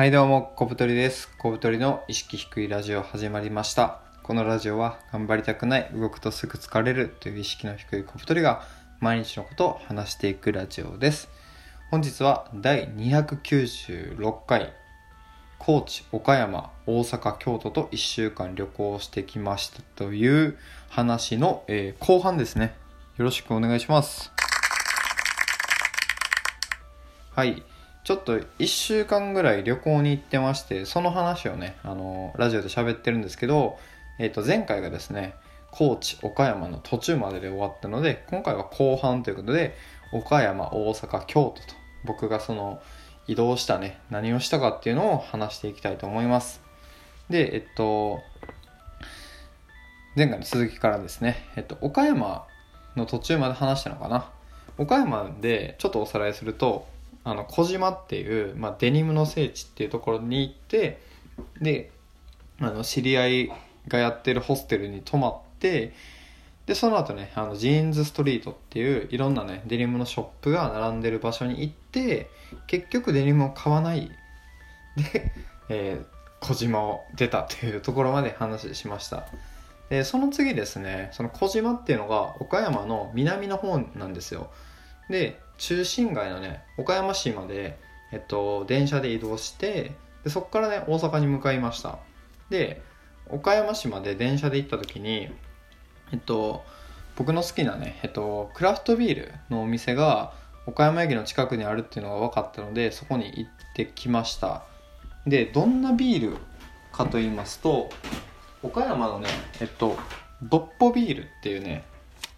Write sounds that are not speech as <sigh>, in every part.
はいどうも、小太りです。小太りの意識低いラジオ始まりました。このラジオは頑張りたくない、動くとすぐ疲れるという意識の低い小太りが毎日のことを話していくラジオです。本日は第296回、高知、岡山、大阪、京都と1週間旅行してきましたという話の、えー後半ですね。よろしくお願いします。はい。ちょっと1週間ぐらい旅行に行ってまして、その話をね、あの、ラジオで喋ってるんですけど、えっ、と、前回がですね、高知、岡山の途中までで終わったので、今回は後半ということで、岡山、大阪、京都と、僕がその、移動したね、何をしたかっていうのを話していきたいと思います。で、えっと、前回の続きからですね、えっと、岡山の途中まで話したのかな。岡山でちょっとおさらいすると、あの小島っていう、まあ、デニムの聖地っていうところに行ってであの知り合いがやってるホステルに泊まってでその後ねあのジーンズストリートっていういろんなねデニムのショップが並んでる場所に行って結局デニムを買わない。で、えー小島を出たっていうところまで話しました。でその次ですねその小島っていうのが岡山の南の方なんですよ。で中心街のね岡山市まで、えっと、電車で移動してでそこからね大阪に向かいました。で岡山市まで電車で行った時にえっと僕の好きなね、えっと、クラフトビールのお店が岡山駅の近くにあるっていうのが分かったのでそこに行ってきました。でどんなビールかと言いますと岡山のねえっとドッポビールっていうね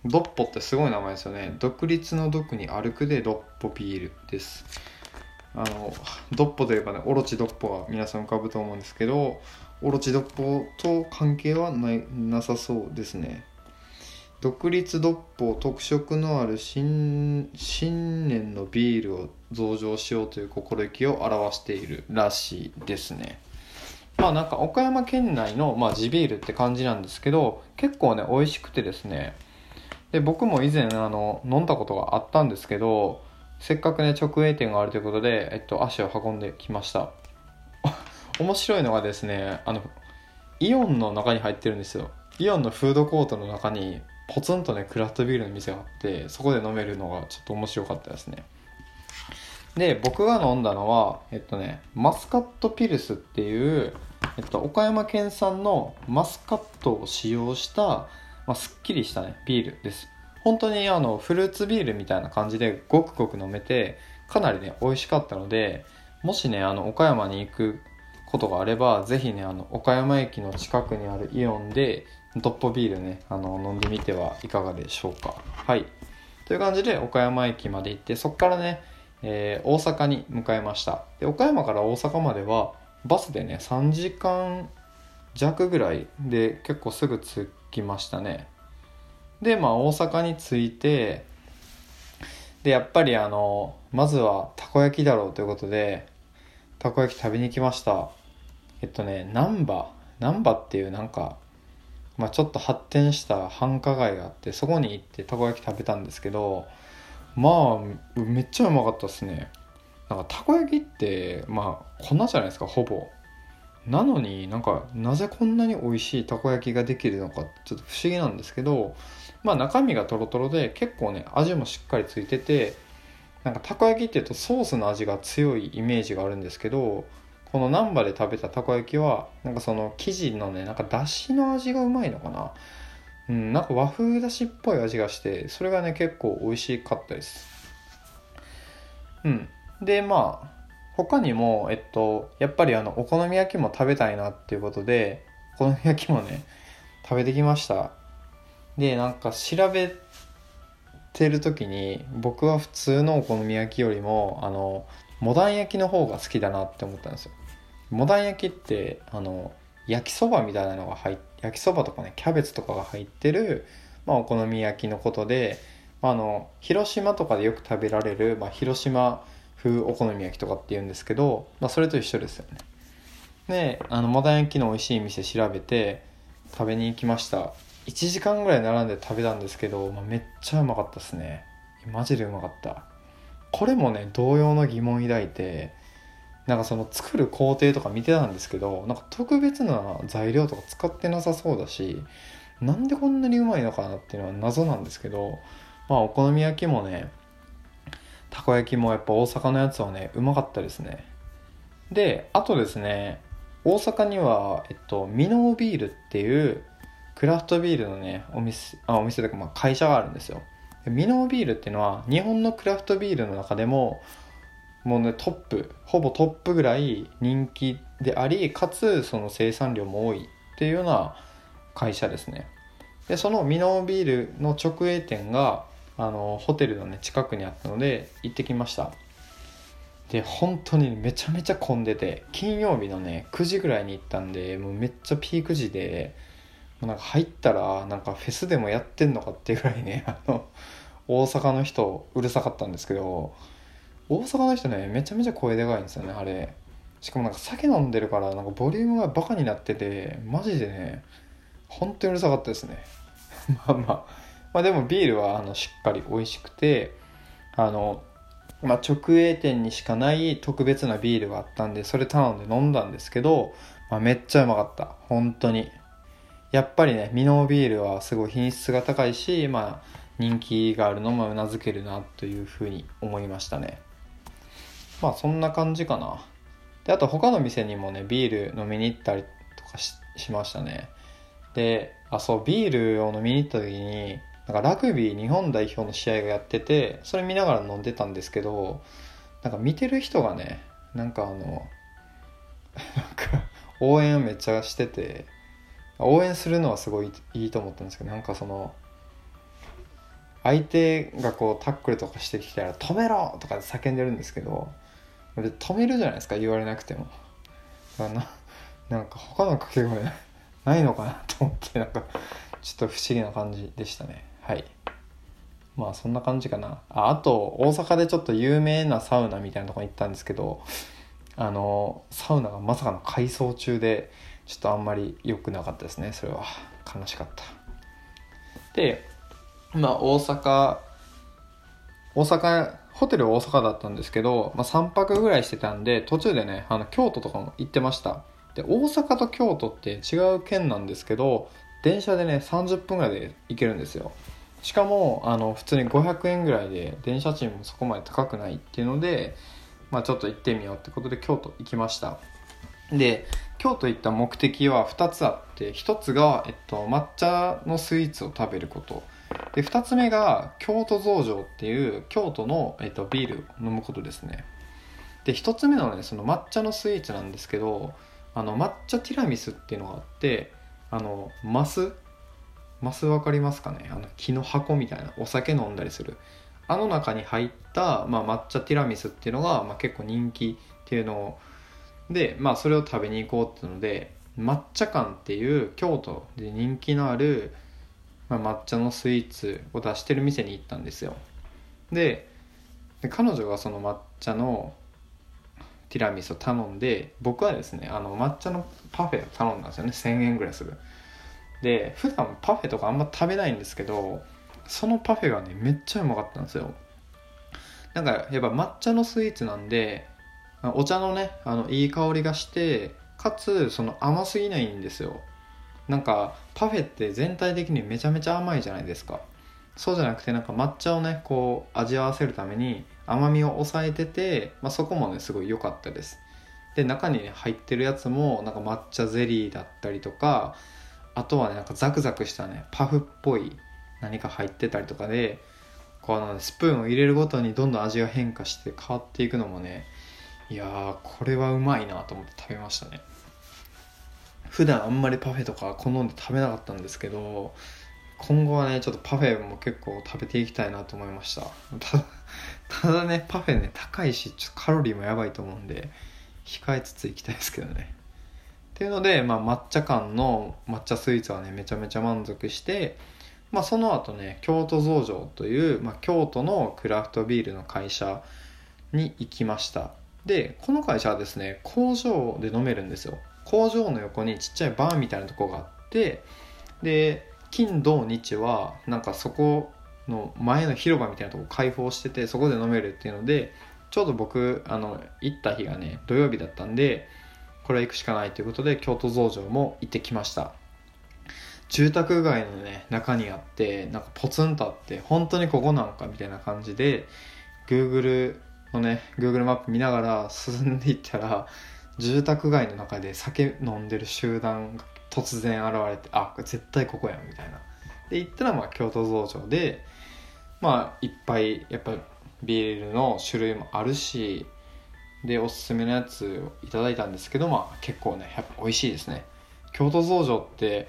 ドッポってすごい名前ですよね。独立の独に歩くでドッポビールです。あのドッポといえばねオロチドッポは皆さん浮かぶと思うんですけどオロチドッポと関係はないなさそうですね。独立ドッポ特色のある新新年のビールを増上しようという心意気を表しているらしいですね。まあなんか岡山県内の、まあ、地ビールって感じなんですけど結構ね美味しくてですね。で僕も以前あの飲んだことがあったんですけどせっかくね直営店があるということで、えっと、足を運んできました。<laughs> 面白いのがですねあのイオンの中に入ってるんですよ。イオンのフードコートの中にポツンとねクラフトビールの店があってそこで飲めるのがちょっと面白かったですね。で僕が飲んだのはえっとねマスカットピルスっていう、えっと、岡山県産のマスカットを使用した、まあ、すっきりしたねビールです。本当にあのフルーツビールみたいな感じでごくごく飲めてかなりね美味しかったのでもしねあの岡山に行くことがあればぜひねあの岡山駅の近くにあるイオンでドッポビールねあの飲んでみてはいかがでしょうか。はい。という感じで岡山駅まで行ってそこからね、えー大阪に向かいました。で岡山から大阪まではバスでね3時間弱ぐらいで結構すぐ着きましたね。でまあ大阪に着いてでやっぱりあのまずはたこ焼きだろうということでたこ焼き食べに来ました。えっとね難波。難波っていうなんか、まあ、ちょっと発展した繁華街があってそこに行ってたこ焼き食べたんですけどまあめっちゃうまかったですね。なんかたこ焼きってまあ粉じゃないですかほぼ。なのになんかなぜこんなに美味しいたこ焼きができるのかちょっと不思議なんですけどまあ中身がトロトロで結構ね味もしっかりついててなんかたこ焼きっていうとソースの味が強いイメージがあるんですけどこの難波で食べたたこ焼きはなんかその生地のねなんかだしの味がうまいのかな。うんなんか和風だしっぽい味がしてそれがね結構美味しかったです。うん。でまあ他にもえっとやっぱりあのお好み焼きも食べたいなっていうことでお好み焼きもね食べてきました。でなんか調べてる時に僕は普通のお好み焼きよりもあのモダン焼きの方が好きだなって思ったんですよ。モダン焼きってあの焼きそばみたいなのが入って焼きそばとかねキャベツとかが入ってる、まあ、お好み焼きのことで、まあ、あの広島とかでよく食べられる、まあ、広島風お好み焼きとかって言うんですけど、まあ、それと一緒ですよね。であのモダン焼きの美味しい店調べて食べに行きました。1時間ぐらい並んで食べたんですけど、まあ、めっちゃうまかったですね。マジでうまかった。これもね同様の疑問抱いてなんかその作る工程とか見てたんですけどなんか特別な材料とか使ってなさそうだしなんでこんなにうまいのかなっていうのは謎なんですけどまあお好み焼きもねたこ焼きもやっぱ大阪のやつはねうまかったですね。であとですね大阪には、えっと、ミノービールっていうクラフトビールのねお店あお店とかまあ会社があるんですよ。ミノービールっていうのは日本のクラフトビールの中でももうねトップほぼトップぐらい人気でありかつその生産量も多いっていうような会社ですね。でそのミノービールの直営店があのホテルのね近くにあったので行ってきました。で本当にめちゃめちゃ混んでて金曜日のね9時ぐらいに行ったんでもうめっちゃピーク時でもなんか入ったらなんかフェスでもやってんのかっていうぐらいね <laughs> あの大阪の人うるさかったんですけど大阪の人ねめちゃめちゃ声でかいんですよねあれ。しかもなんか酒飲んでるからなんかボリュームがバカになっててマジでね本当にうるさかったですね。<laughs> まあまあ。まあでもビールはあのしっかり美味しくてあのまあ、直営店にしかない特別なビールがあったんでそれ頼んで飲んだんですけど、まあ、めっちゃうまかった。本当に。やっぱりねミノービールはすごい品質が高いし、まあ、人気があるのもうなずけるなというふうに思いましたね。まあそんな感じかな。であと他の店にもねビール飲みに行ったりとかしましたね。であそうビールを飲みに行った時になんかラグビー日本代表の試合がやっててそれ見ながら飲んでたんですけどなんか見てる人がねなんかあの応援めっちゃしてて応援するのはすごいいいと思ったんですけどなんかその相手がこうタックルとかしてきたら「止めろ!」とか叫んでるんですけど止めるじゃないですか言われなくてもななんか他の掛け声ないのかなと思ってなんかちょっと不思議な感じでしたねはい。まあそんな感じかな。ああと大阪でちょっと有名なサウナみたいなとこに行ったんですけどあのサウナがまさかの改装中でちょっとあんまり良くなかったですね。それは。悲しかった。でまあ大阪大阪ホテル大阪だったんですけど、まあ、3泊ぐらいしてたんで途中でねあの京都とかも行ってました。で大阪と京都って違う県なんですけど電車でね30分ぐらいで行けるんですよ。しかもあの普通に500円ぐらいで電車賃もそこまで高くないっていうので、まあ、ちょっと行ってみようってことで京都行きました。で京都行った目的は2つあって1つが、えっと、抹茶のスイーツを食べること。で2つ目が京都増上っていう京都の、えっと、ビールを飲むことですね。で1つ目のねその抹茶のスイーツなんですけどあの抹茶ティラミスっていうのがあってあのマスマス分かりますかね？あの木の箱みたいなお酒飲んだりする。あの中に入った、まあ、抹茶ティラミスっていうのが、まあ、結構人気っていうので、まあ、それを食べに行こうっていうので抹茶館っていう京都で人気のある、まあ、抹茶のスイーツを出してる店に行ったんですよ。で彼女がその抹茶のティラミスを頼んで僕はですねあの抹茶のパフェを頼んだんですよね。1000円ぐらいする。で普段パフェとかあんま食べないんですけどそのパフェがねめっちゃうまかったんですよ。なんかやっぱ抹茶のスイーツなんでお茶のねあのいい香りがしてかつその甘すぎないんですよ。なんかパフェって全体的にめちゃめちゃ甘いじゃないですか。そうじゃなくてなんか抹茶をねこう味合わせるために甘みを抑えてて、まあ、そこもねすごい良かったです。で中に、ね、入ってるやつもなんか抹茶ゼリーだったりとかあとはねなんかザクザクしたねパフっぽい何か入ってたりとかでこのスプーンを入れるごとにどんどん味が変化して変わっていくのもねいやーこれはうまいなと思って食べましたね。普段あんまりパフェとか好んで食べなかったんですけど今後はねちょっとパフェも結構食べていきたいなと思いました。ただただねパフェね高いしちょっとカロリーもやばいと思うんで控えつついきたいですけどね。ていうので、まあ、抹茶館の抹茶スイーツはねめちゃめちゃ満足してまあ、その後ね京都増上という、まあ、京都のクラフトビールの会社に行きました。でこの会社はですね工場で飲めるんですよ。工場の横にちっちゃいバーみたいなとこがあってで金土日はなんかそこの前の広場みたいなとこ開放しててそこで飲めるっていうのでちょうど僕あの行った日がね土曜日だったんでこれ行くしかないということで京都増上も行ってきました。住宅街のね中にあってなんかポツンとあって本当にここなんかみたいな感じで Google のね Google マップ見ながら進んでいったら住宅街の中で酒飲んでる集団が突然現れてあ絶対ここやんみたいな。で行ったらまあ京都増上でまあいっぱいやっぱビールの種類もあるしでおすすめのやつをいただいたんですけどまあ結構ねやっぱ美味しいですね。京都増上って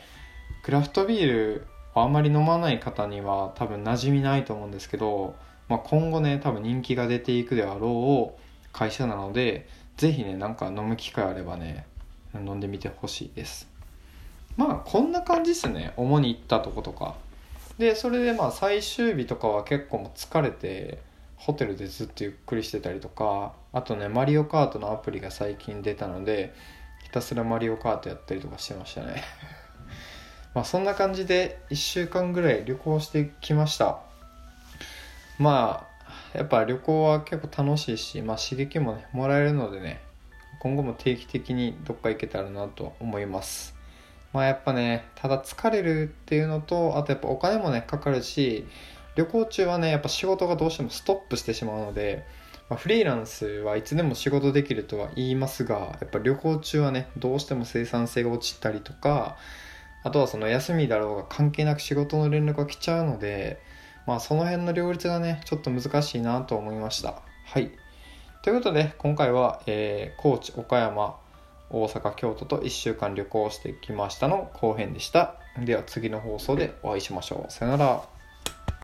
クラフトビールをあんまり飲まない方には多分馴染みないと思うんですけど、まあ、今後ね多分人気が出ていくであろう会社なので是非ねなんか飲む機会あればね飲んでみてほしいです。まあこんな感じですね。主に行ったとことか。でそれでまあ最終日とかは結構も疲れてホテルでずっとゆっくりしてたりとかあとねマリオカートのアプリが最近出たのでひたすらマリオカートやったりとかしてましたね。<laughs> まあそんな感じで1週間ぐらい旅行してきました。まあやっぱ旅行は結構楽しいし、まあ、刺激もねもらえるのでね今後も定期的にどっか行けたらなと思います。まあやっぱねただ疲れるっていうのとあとやっぱお金もねかかるし旅行中はねやっぱ仕事がどうしてもストップしてしまうので、まあ、フリーランスはいつでも仕事できるとは言いますがやっぱ旅行中はねどうしても生産性が落ちたりとかあとはその休みだろうが関係なく仕事の連絡が来ちゃうのでまあその辺の両立がねちょっと難しいなと思いました。はい。ということで今回は、えー、高知岡山大阪京都と1週間旅行してきましたの後編でした。では次の放送でお会いしましょう。さよなら。